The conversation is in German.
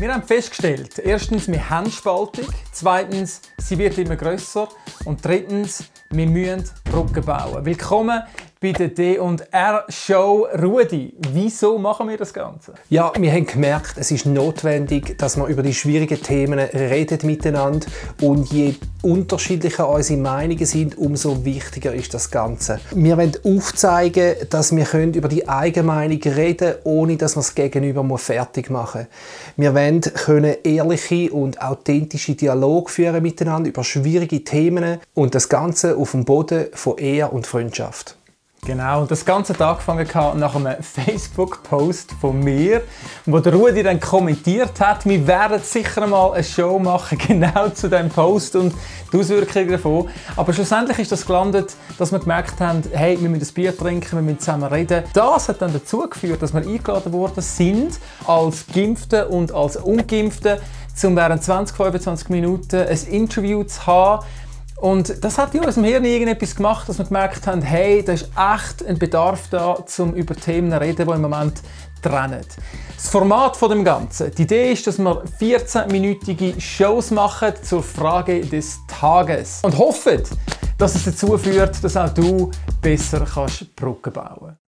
Wir haben festgestellt, erstens, wir haben Spaltung, zweitens, sie wird immer grösser und drittens, wir müssen Brücken bauen. Willkommen bei der D&R Show. Rudi, wieso machen wir das Ganze? Ja, wir haben gemerkt, es ist notwendig, dass wir über die schwierigen Themen reden miteinander und je unterschiedlicher unsere Meinungen sind, umso wichtiger ist das Ganze. Wir wollen aufzeigen, dass wir können über die Eigenmeinung reden ohne dass wir es gegenüber fertig machen Wir wollen können ehrliche und authentische Dialog führen miteinander über schwierige Themen und das Ganze auf dem Boden von Ehe und Freundschaft. Genau, und das Ganze hat angefangen nach einem Facebook-Post von mir, wo der Rudi dann kommentiert hat, wir werden sicher mal eine Show machen, genau zu dem Post und die Auswirkungen davon. Aber schlussendlich ist das gelandet, dass wir gemerkt haben, hey, wir müssen ein Bier trinken, wir müssen zusammen reden. Das hat dann dazu geführt, dass wir eingeladen worden sind, als Geimpfte und als Ungeimpfte, um während 20, 25 Minuten ein Interview zu haben, und das hat in unserem Hirn irgendetwas gemacht, dass wir gemerkt haben, hey, da ist echt ein Bedarf da, um über Themen zu reden, die im Moment trennen. Das Format von dem Ganzen. Die Idee ist, dass wir 14-minütige Shows machen zur Frage des Tages und hoffen, dass es dazu führt, dass auch du besser kannst Brücken bauen kannst.